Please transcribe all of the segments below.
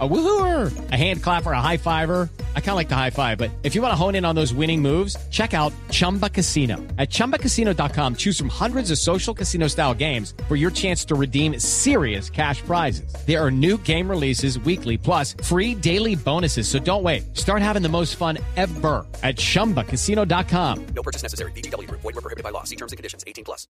A woohooer, a hand clapper, a high fiver. I kind of like the high five, but if you want to hone in on those winning moves, check out Chumba Casino. At ChumbaCasino.com, choose from hundreds of social casino style games for your chance to redeem serious cash prizes. There are new game releases weekly, plus free daily bonuses. So don't wait. Start having the most fun ever at ChumbaCasino.com. No purchase necessary. BGW. Void were prohibited by law. See terms and conditions. 18 plus.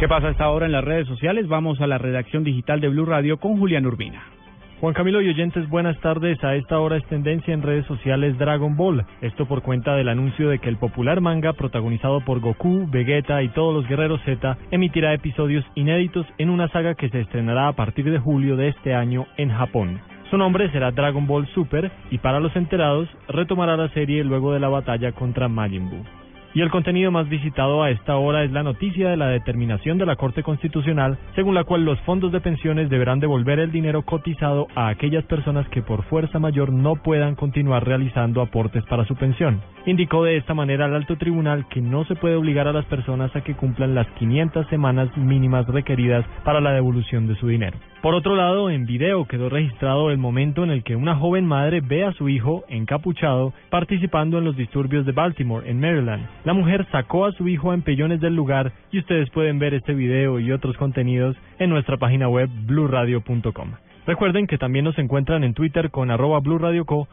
¿Qué pasa hasta ahora en las redes sociales? Vamos a la redacción digital de Blue Radio con Julián Urbina. Juan Camilo y oyentes, buenas tardes. A esta hora es tendencia en redes sociales Dragon Ball. Esto por cuenta del anuncio de que el popular manga, protagonizado por Goku, Vegeta y todos los guerreros Z, emitirá episodios inéditos en una saga que se estrenará a partir de julio de este año en Japón. Su nombre será Dragon Ball Super y para los enterados retomará la serie luego de la batalla contra Majin Buu. Y el contenido más visitado a esta hora es la noticia de la determinación de la Corte Constitucional, según la cual los fondos de pensiones deberán devolver el dinero cotizado a aquellas personas que por fuerza mayor no puedan continuar realizando aportes para su pensión. Indicó de esta manera el alto tribunal que no se puede obligar a las personas a que cumplan las 500 semanas mínimas requeridas para la devolución de su dinero. Por otro lado, en video quedó registrado el momento en el que una joven madre ve a su hijo encapuchado participando en los disturbios de Baltimore, en Maryland. La mujer sacó a su hijo a empellones del lugar y ustedes pueden ver este video y otros contenidos en nuestra página web bluradio.com. Recuerden que también nos encuentran en Twitter con arroba Blue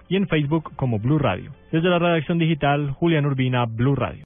y en Facebook como Blue Radio. Desde la redacción digital, Julián Urbina, Blue Radio.